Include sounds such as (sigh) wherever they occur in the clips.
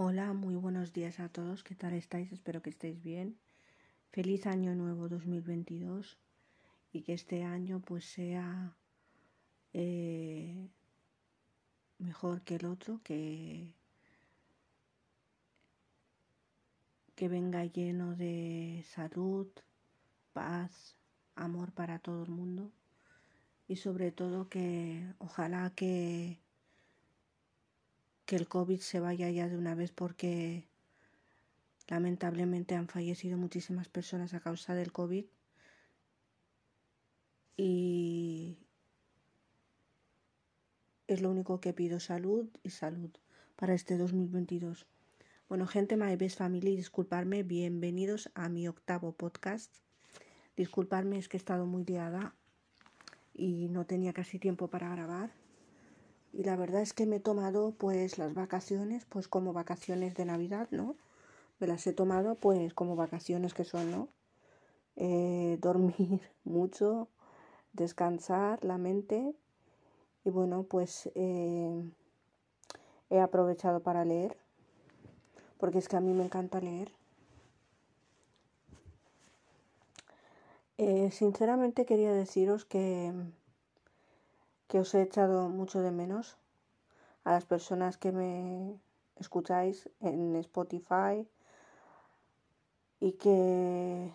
Hola, muy buenos días a todos. ¿Qué tal estáis? Espero que estéis bien. Feliz año nuevo 2022 y que este año pues sea eh, mejor que el otro, que, que venga lleno de salud, paz, amor para todo el mundo y sobre todo que ojalá que que el COVID se vaya ya de una vez porque lamentablemente han fallecido muchísimas personas a causa del COVID y es lo único que pido, salud y salud para este 2022. Bueno, gente, my best family, disculparme, bienvenidos a mi octavo podcast. Disculparme, es que he estado muy liada y no tenía casi tiempo para grabar y la verdad es que me he tomado pues las vacaciones pues como vacaciones de Navidad, ¿no? Me las he tomado pues como vacaciones que son, ¿no? Eh, (laughs) dormir mucho, descansar la mente y bueno pues eh, he aprovechado para leer porque es que a mí me encanta leer. Eh, sinceramente quería deciros que que os he echado mucho de menos a las personas que me escucháis en Spotify y que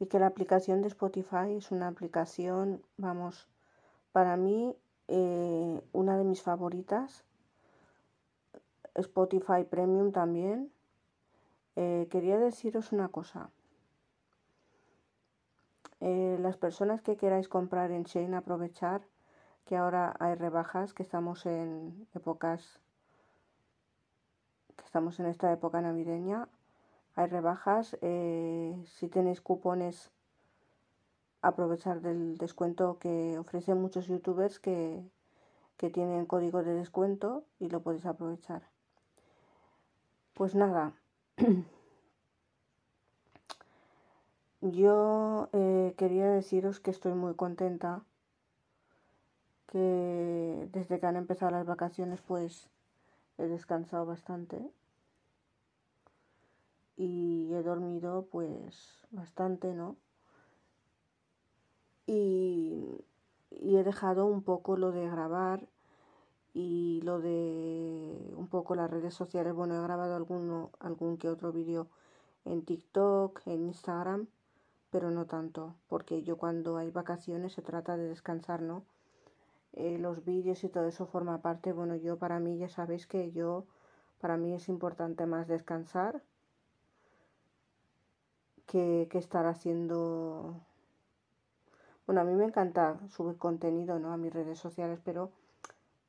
y que la aplicación de Spotify es una aplicación, vamos, para mí eh, una de mis favoritas. Spotify Premium también. Eh, quería deciros una cosa. Eh, las personas que queráis comprar en Shane, aprovechar que ahora hay rebajas, que estamos en épocas, que estamos en esta época navideña, hay rebajas. Eh, si tenéis cupones, aprovechar del descuento que ofrecen muchos youtubers que, que tienen código de descuento y lo podéis aprovechar. Pues nada. (clears throat) Yo eh, quería deciros que estoy muy contenta, que desde que han empezado las vacaciones pues he descansado bastante y he dormido pues bastante, ¿no? Y, y he dejado un poco lo de grabar y lo de un poco las redes sociales. Bueno, he grabado alguno, algún que otro vídeo en TikTok, en Instagram pero no tanto, porque yo cuando hay vacaciones se trata de descansar, ¿no? Eh, los vídeos y todo eso forma parte, bueno, yo para mí ya sabéis que yo, para mí es importante más descansar que, que estar haciendo... Bueno, a mí me encanta subir contenido, ¿no? A mis redes sociales, pero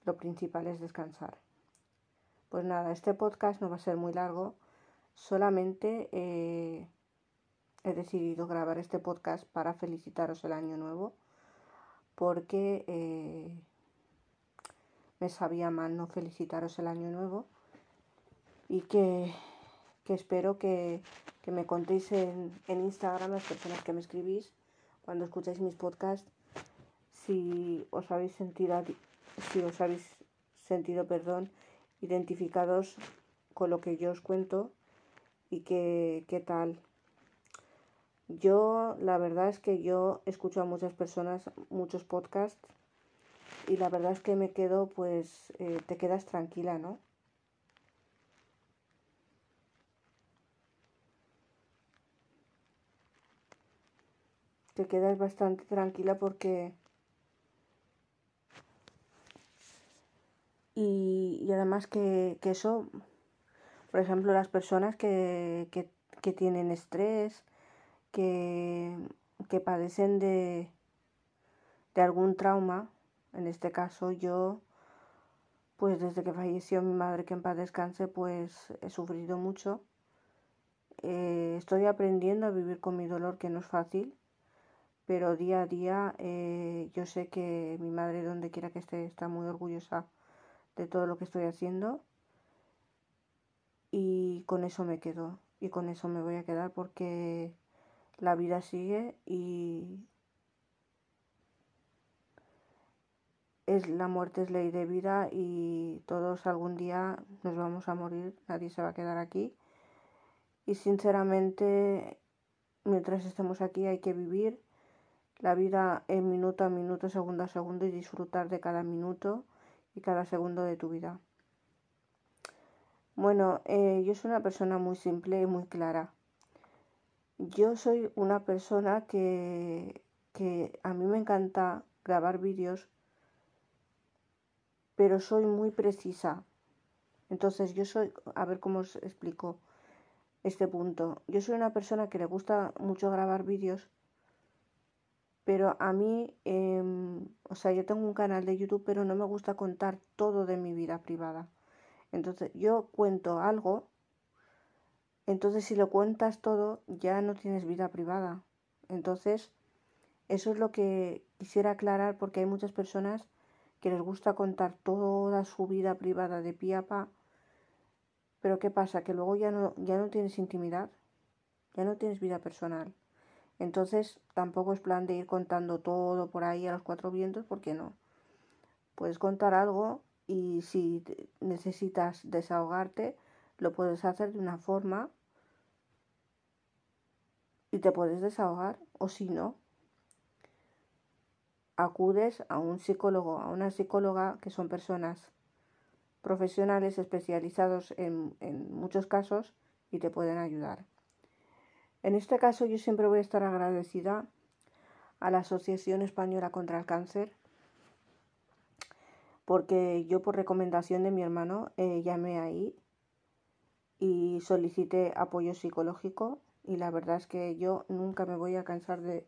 lo principal es descansar. Pues nada, este podcast no va a ser muy largo, solamente... Eh, he decidido grabar este podcast para felicitaros el año nuevo porque eh, me sabía mal no felicitaros el año nuevo y que, espero que, me contéis en, en, Instagram las personas que me escribís cuando escucháis mis podcasts si os habéis sentido si os habéis sentido perdón identificados con lo que yo os cuento y qué tal yo, la verdad es que yo escucho a muchas personas, muchos podcasts, y la verdad es que me quedo, pues, eh, te quedas tranquila, ¿no? Te quedas bastante tranquila porque... Y, además que, eso, por ejemplo, las personas que, que tienen estrés, que, padecen de, de algún trauma. En este caso yo, pues desde que falleció mi madre, que en paz descanse, pues he sufrido mucho. Eh, estoy aprendiendo a vivir con mi dolor, que no es fácil, pero día a día eh, yo sé que mi madre, donde quiera que esté, está muy orgullosa de todo lo que estoy haciendo. Y con eso me quedo, y con eso me voy a quedar porque la vida sigue y, es la muerte es ley de vida y todos algún día nos vamos a morir, nadie se va a quedar aquí. Y sinceramente, mientras estemos aquí hay que vivir la vida en minuto a minuto, segundo a segundo y disfrutar de cada minuto y cada segundo de tu vida. Bueno, eh, yo soy una persona muy simple y muy clara. Yo soy una persona que, que a mí me encanta grabar vídeos pero soy muy precisa. Entonces yo soy, a ver cómo os explico este punto. Yo soy una persona que le gusta mucho grabar vídeos, pero a mí, em, o sea, yo tengo un canal de YouTube, pero no me gusta contar todo de mi vida privada. Entonces yo cuento algo, entonces si lo cuentas todo, ya no tienes vida privada. Entonces, eso es lo que quisiera aclarar porque hay muchas personas que les gusta contar toda su vida privada de pie a pa, pero ¿qué pasa? Que luego ya no, ya no tienes intimidad, ya no tienes vida personal. Entonces tampoco es plan de ir contando todo por ahí a los cuatro vientos, porque no. Puedes contar algo y si necesitas desahogarte, lo puedes hacer de una forma y te puedes desahogar, o si no, acudes a un psicólogo, a una psicóloga, que son personas profesionales especializados en, muchos casos y te pueden ayudar. En este caso yo siempre voy a estar agradecida a la Asociación Española contra el Cáncer porque yo por recomendación de mi hermano eh, llamé ahí y solicité apoyo psicológico y la verdad es que yo nunca me voy a cansar de,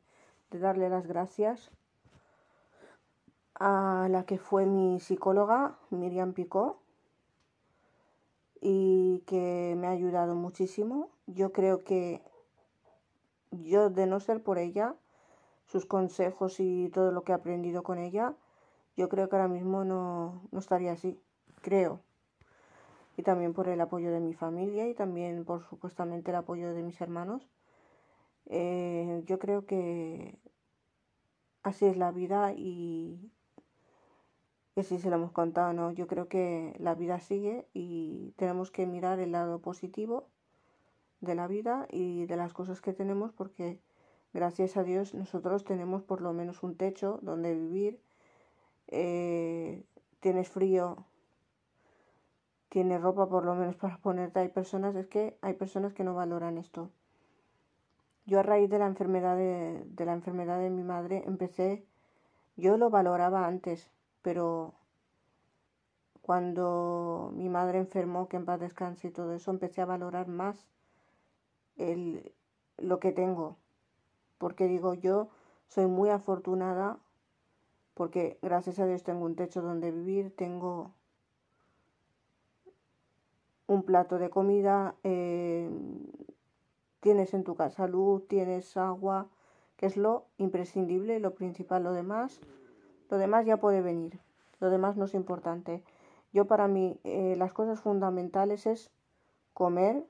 de darle las gracias a la que fue mi psicóloga, Miriam Picó, y que me ha ayudado muchísimo. Yo creo que yo, de no ser por ella, sus consejos y todo lo que he aprendido con ella, yo creo que ahora mismo no, no estaría así, creo. Y también por el apoyo de mi familia y también por supuestamente el apoyo de mis hermanos. Eh, yo creo que así es la vida y, que sí se lo hemos contado, ¿no? Yo creo que la vida sigue y tenemos que mirar el lado positivo de la vida y de las cosas que tenemos porque gracias a Dios nosotros tenemos por lo menos un techo donde vivir, eh, tienes frío, tienes ropa por lo menos (laughs) para ponerte. Hay personas, es que hay personas que no valoran esto. Yo a raíz de la enfermedad de, de la enfermedad de mi madre empecé, yo lo valoraba antes, pero cuando mi madre enfermó, que en paz descanse y todo eso, empecé a valorar más el, lo que tengo. Porque digo, yo soy muy afortunada porque gracias a Dios tengo un techo donde vivir, tengo un plato de comida, eh, tienes en tu casa luz, tienes agua, que es lo imprescindible, lo principal, lo demás lo demás ya puede venir. Lo demás no es importante. Yo para mí eh, las cosas fundamentales es comer,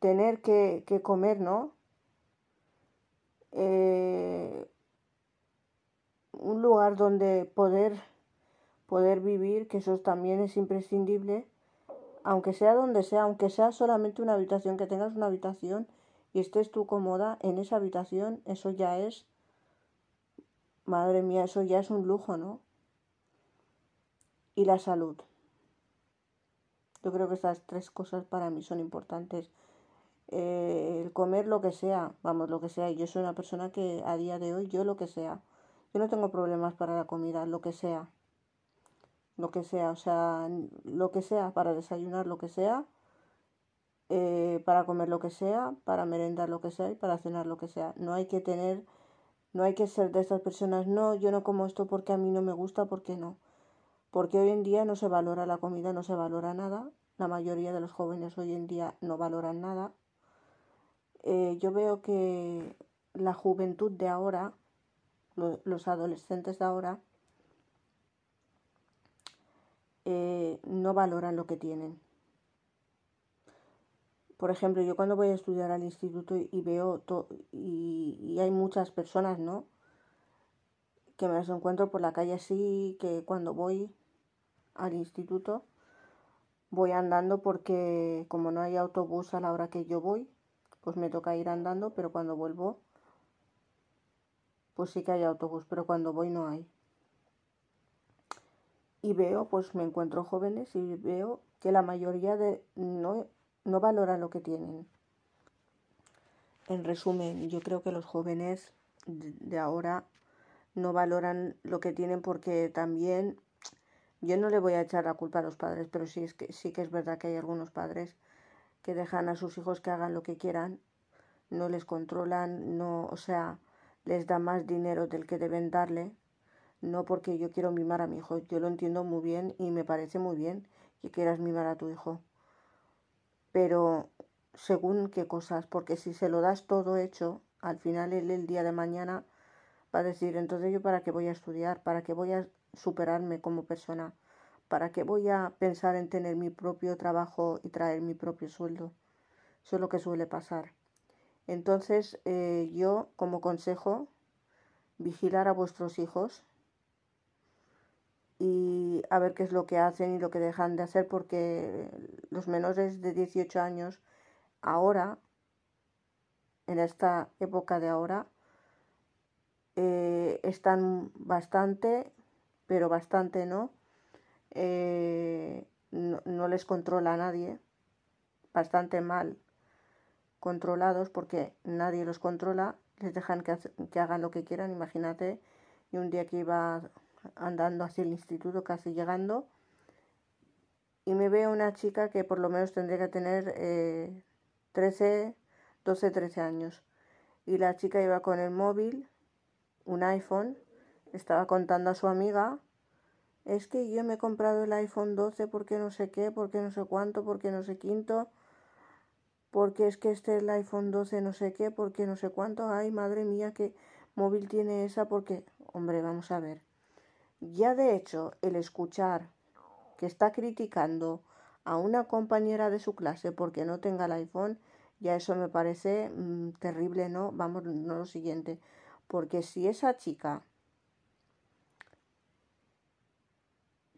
tener que, que comer, ¿no? Eh, un lugar donde poder, poder vivir, que eso también es imprescindible, aunque sea donde sea, aunque sea solamente una habitación, que tengas una habitación y estés tú cómoda en esa habitación, eso ya es Madre mía, eso ya es un lujo, ¿no? Y la salud. Yo creo que estas tres cosas para mí son importantes. Eh, el comer lo que sea, vamos, lo que sea. Yo soy una persona que a día de hoy, yo lo que sea. Yo no tengo problemas para la comida, lo que sea. Lo que sea, o sea, lo que sea, para desayunar lo que sea, eh, para comer lo que sea, para merendar lo que sea y para cenar lo que sea. No hay que tener no hay que ser de estas personas, no, yo no como esto porque a mí no me gusta, porque no. Porque hoy en día no se valora la comida, no se valora nada. La mayoría de los jóvenes hoy en día no valoran nada. Eh, yo veo que la juventud de ahora, los adolescentes de ahora, eh, no valoran lo que tienen por ejemplo, yo cuando voy a estudiar al instituto y veo y, hay muchas personas, ¿no? que me las encuentro por la calle así, que cuando voy al instituto voy andando porque como no hay autobús a la hora que yo voy, pues me toca ir andando, pero cuando vuelvo, pues sí que hay autobús, pero cuando voy no hay. Y veo, pues me encuentro jóvenes y veo que la mayoría de no, no valora lo que tienen. En resumen, yo creo que los jóvenes de ahora no valoran lo que tienen porque también yo no le voy a echar la culpa a los padres, pero sí es que sí que es verdad que hay algunos padres que dejan a sus hijos que hagan lo que quieran, no les controlan, no, o sea, les da más dinero del que deben darle, no porque yo quiero mimar a mi hijo, yo lo entiendo muy bien y me parece muy bien que quieras mimar a tu hijo. Pero según qué cosas, porque si se lo das todo hecho, al final él el día de mañana va a decir, entonces yo para qué voy a estudiar, para qué voy a superarme como persona, para qué voy a pensar en tener mi propio trabajo y traer mi propio sueldo. Eso es lo que suele pasar. Entonces eh, yo como consejo, vigilar a vuestros hijos y a ver qué es lo que hacen y lo que dejan de hacer porque los menores de 18 años ahora, en esta época de ahora, eh, están bastante, pero bastante no, eh, no, no, les controla nadie, bastante mal controlados porque nadie los controla, les dejan que, que hagan lo que quieran, imagínate, y un día que iba andando hacia el instituto, casi llegando, y me veo una chica que por lo menos tendría que tener eh, 13, 12, 13 años. Y la chica iba con el móvil, un iPhone, estaba contando a su amiga, es que yo me he comprado el iPhone 12 porque no sé qué, porque no sé cuánto, porque no sé quinto, porque es que este es el iPhone 12 no sé qué, porque no sé cuánto, ay madre mía, qué móvil tiene esa, porque, hombre, vamos a ver. Ya de hecho, el escuchar que está criticando a una compañera de su clase porque no tenga el iPhone, ya eso me parece mmm, terrible, ¿no? Vamos, no lo siguiente. Porque si esa chica,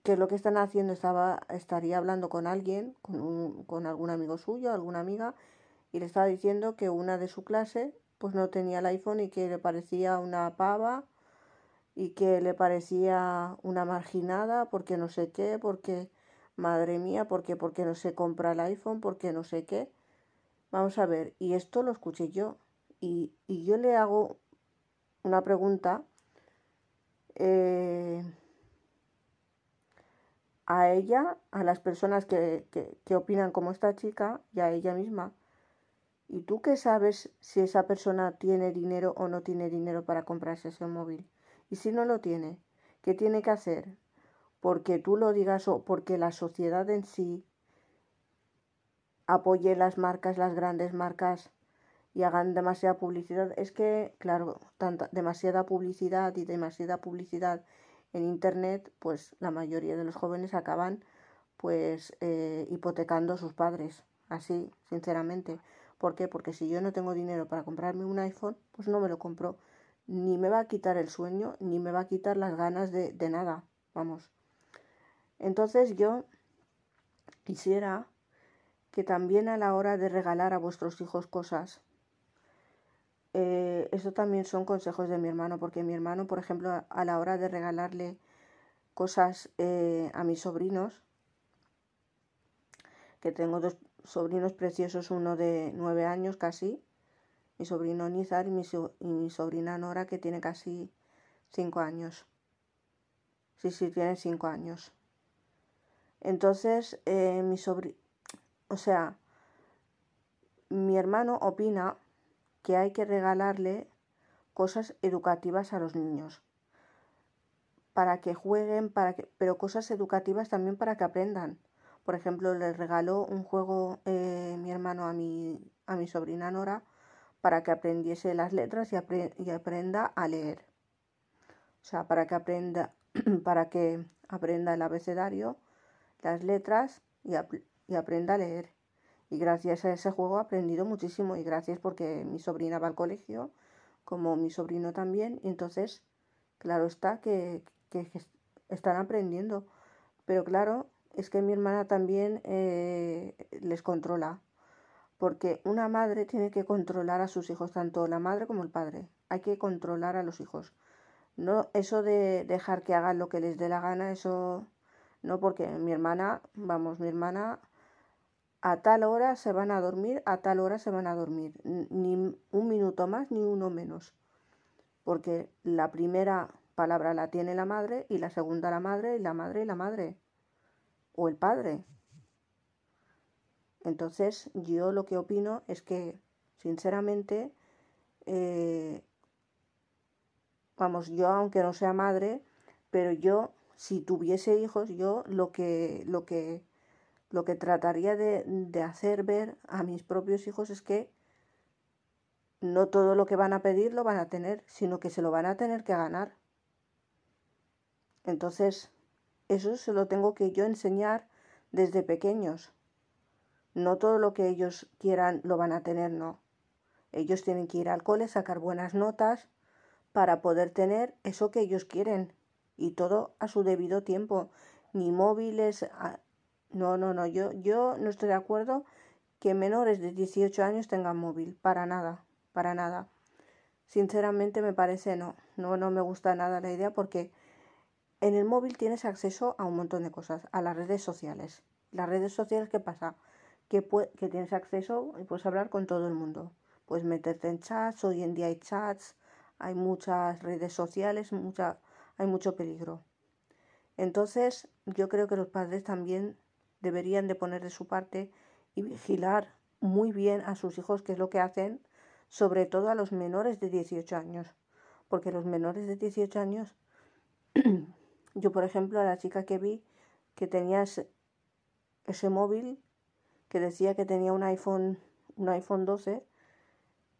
que lo que están haciendo, estaba, estaría hablando con alguien, con, un, con algún amigo suyo, alguna amiga, y le estaba diciendo que una de su clase pues no tenía el iPhone y que le parecía una pava y que le parecía una marginada porque no sé qué, porque madre mía, porque porque no se compra el iPhone, porque no sé qué. Vamos a ver, y esto lo escuché yo. Y, y yo le hago una pregunta eh, a ella, a las personas que, que, que opinan como esta chica y a ella misma. ¿Y tú qué sabes si esa persona tiene dinero o no tiene dinero para comprarse ese móvil? Y si no lo tiene, ¿qué tiene que hacer? Porque tú lo digas o porque la sociedad en sí apoye las marcas, las grandes marcas y hagan demasiada publicidad. Es que, claro, tanta, demasiada publicidad y demasiada publicidad en Internet, pues la mayoría de los jóvenes acaban pues eh, hipotecando a sus padres, así, sinceramente. ¿Por qué? Porque si yo no tengo dinero para comprarme un iPhone, pues no me lo compro. Ni me va a quitar el sueño, ni me va a quitar las ganas de, de nada. Vamos. Entonces yo quisiera que también a la hora de regalar a vuestros hijos cosas, eh, eso también son consejos de mi hermano, porque mi hermano, por ejemplo, a la hora de regalarle cosas eh, a mis sobrinos, que tengo dos sobrinos preciosos, uno de nueve años casi, mi sobrino Nizar y mi, sobrina Nora, que tiene casi cinco años. Sí, sí, tiene cinco años. Entonces, eh, mi sobrino o sea, mi hermano opina que hay que regalarle cosas educativas a los niños para que jueguen, para que, pero cosas educativas también para que aprendan. Por ejemplo, le regaló un juego eh, mi hermano a mi, a mi sobrina Nora para que aprendiese las letras y, apre y aprenda a leer. O sea, para que aprenda, (clears throat) para que aprenda el abecedario, las letras y, aprenda a leer. Y gracias a ese juego he aprendido muchísimo y gracias porque mi sobrina va al colegio, como mi sobrino también, y entonces Claro está que, que, están aprendiendo. Pero claro, es que mi hermana también eh, les controla. Porque una madre tiene que controlar a sus hijos, tanto la madre como el padre. Hay que controlar a los hijos. No, eso de dejar que hagan lo que les dé la gana, eso no, porque mi hermana, vamos, mi hermana a tal hora se van a dormir, a tal hora se van a dormir, ni un minuto más ni uno menos, porque la primera palabra la tiene la madre y la segunda la madre y la madre y la madre, o el padre. Entonces yo lo que opino es que, sinceramente, eh, vamos, yo aunque no sea madre, pero yo si tuviese hijos, yo lo que, lo que, lo que trataría de, de hacer ver a mis propios hijos es que no todo lo que van a pedir lo van a tener, sino que se lo van a tener que ganar. Entonces, eso se lo tengo que yo enseñar desde pequeños. No todo lo que ellos quieran lo van a tener, no. Ellos tienen que ir al cole, sacar buenas notas para poder tener eso que ellos quieren y todo a su debido tiempo. Ni móviles. No, no, no. Yo, yo no estoy de acuerdo que menores de 18 años tengan móvil. Para nada. Para nada. Sinceramente me parece no. No, no me gusta nada la idea porque en el móvil tienes acceso a un montón de cosas. A las redes sociales. Las redes sociales, ¿qué pasa? Que, que tienes acceso y puedes hablar con todo el mundo. Puedes meterte en chats. Hoy en día hay chats. Hay muchas redes sociales. Muchas hay mucho peligro. Entonces, yo creo que los padres también deberían de poner de su parte y vigilar muy bien a sus hijos qué es lo que hacen, sobre todo a los menores de 18 años. Porque los menores de 18 años, (clears throat) yo por ejemplo a la chica que vi que tenía ese, móvil, que decía que tenía un iPhone, un iPhone 12,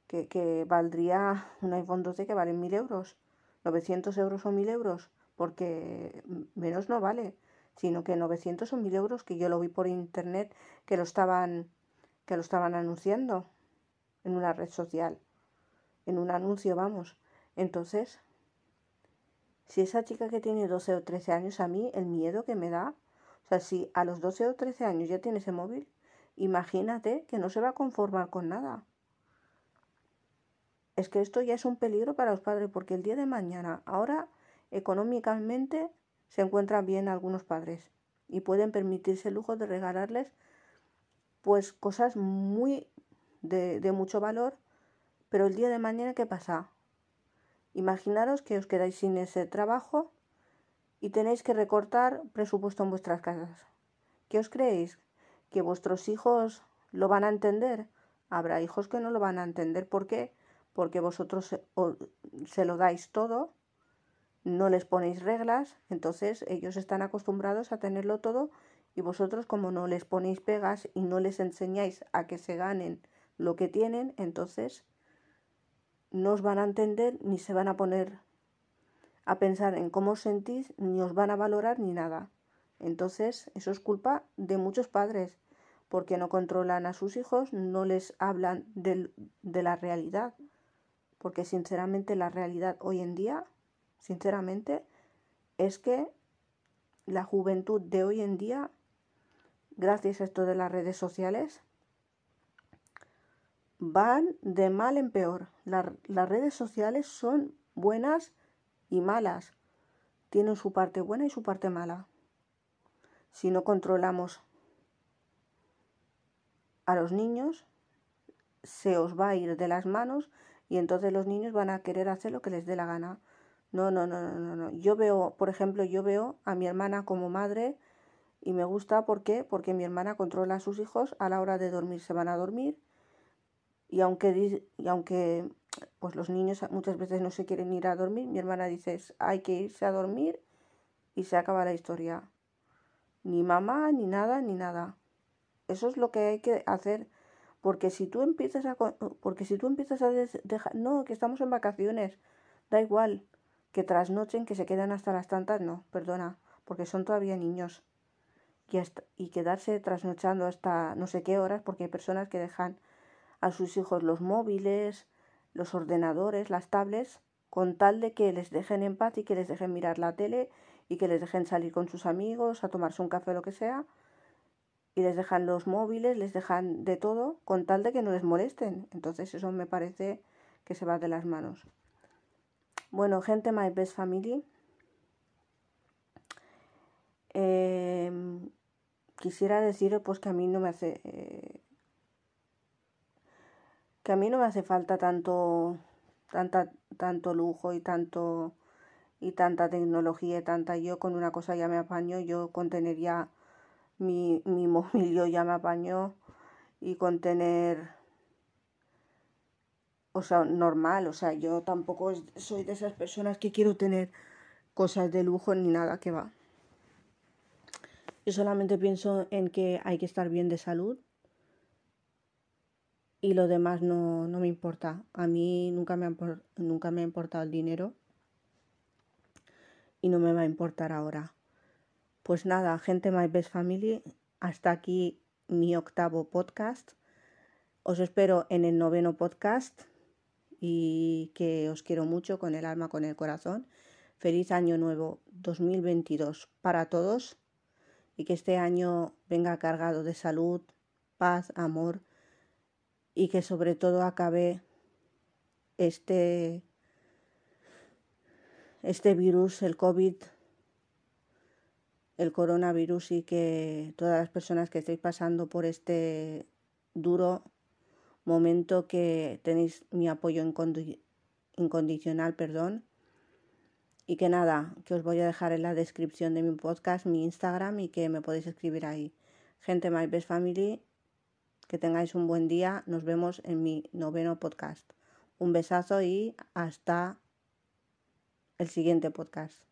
que, que valdría un iPhone 12 que vale mil euros 900 euros o 1000 euros, porque menos no vale, sino que 900 o 1000 euros que yo lo vi por internet que lo estaban que lo estaban anunciando en una red social, en un anuncio, vamos. Entonces, si esa chica que tiene 12 o 13 años, a mí el miedo que me da, o sea, si a los 12 o 13 años ya tiene ese móvil, imagínate que no se va a conformar con nada es que esto ya es un peligro para los padres porque el día de mañana, ahora económicamente se encuentran bien algunos padres y pueden permitirse el lujo de regalarles pues cosas muy de, de mucho valor, pero el día de mañana ¿qué pasa? Imaginaros que os quedáis sin ese trabajo y tenéis que recortar presupuesto en vuestras casas. ¿Qué os creéis? ¿Que vuestros hijos lo van a entender? Habrá hijos que no lo van a entender. ¿Por qué? porque vosotros se, lo dais todo, no les ponéis reglas, entonces ellos están acostumbrados a tenerlo todo y vosotros como no les ponéis pegas y no les enseñáis a que se ganen lo que tienen, entonces no os van a entender ni se van a poner a pensar en cómo os sentís, ni os van a valorar ni nada. Entonces, eso es culpa de muchos padres, porque no controlan a sus hijos, no les hablan de la realidad porque sinceramente la realidad hoy en día, sinceramente, es que la juventud de hoy en día, gracias a esto de las redes sociales, van de mal en peor. las redes sociales son buenas y malas. Tienen su parte buena y su parte mala. Si no controlamos a los niños, se os va a ir de las manos y entonces los niños van a querer hacer lo que les dé la gana. No, no, no, no, no. Yo veo, por ejemplo, yo veo a mi hermana como madre y me gusta ¿por qué? Porque mi hermana controla a sus hijos a la hora de dormir, se van a dormir y aunque y aunque pues los niños muchas veces no se quieren ir a dormir, mi hermana dice, hay que irse a dormir y se acaba la historia. Ni mamá, ni nada, ni nada. Eso es lo que hay que hacer porque si tú empiezas a porque si tú empiezas a dejar no, que estamos en vacaciones, da igual que trasnochen, que se quedan hasta las tantas, no, perdona, porque son todavía niños. Y, y quedarse trasnochando hasta no sé qué horas, porque hay personas que dejan a sus hijos los móviles, los ordenadores, las tablets, con tal de que les dejen en paz y que les dejen mirar la tele y que les dejen salir con sus amigos a tomarse un café o lo que sea y les dejan los móviles, les dejan de todo con tal de que no les molesten. Entonces eso me parece que se va de las manos. Bueno, gente, my best family. Em, quisiera deciros pues que a mí no me hace eh, que a mí no me hace falta tanto tanta tanto lujo y tanto y tanta tecnología y tanta yo con una cosa ya me apaño yo con tener ya mi, mi móvil yo ya me apaño y con tener o sea normal o sea yo tampoco soy de esas personas que quiero tener cosas de lujo ni nada que va. Yo solamente pienso en que hay que estar bien de salud y lo demás no, no me importa. A mí nunca me, ha, nunca me ha importado el dinero y no me va a importar ahora. Pues nada, gente My Best Family, hasta aquí mi octavo podcast. Os espero en el noveno podcast y que os quiero mucho con el alma, con el corazón. Feliz año nuevo 2022 para todos y que este año venga cargado de salud, paz, amor y que sobre todo acabe este este virus, el COVID, el coronavirus y que todas las personas que estéis pasando por este duro momento que tenéis mi apoyo incondicional, perdón. Y que nada, que os voy a dejar en la descripción de mi podcast, mi Instagram y que me podéis escribir ahí. Gente, My Best Family, que tengáis un buen día. Nos vemos en mi noveno podcast. Un besazo y hasta el siguiente podcast.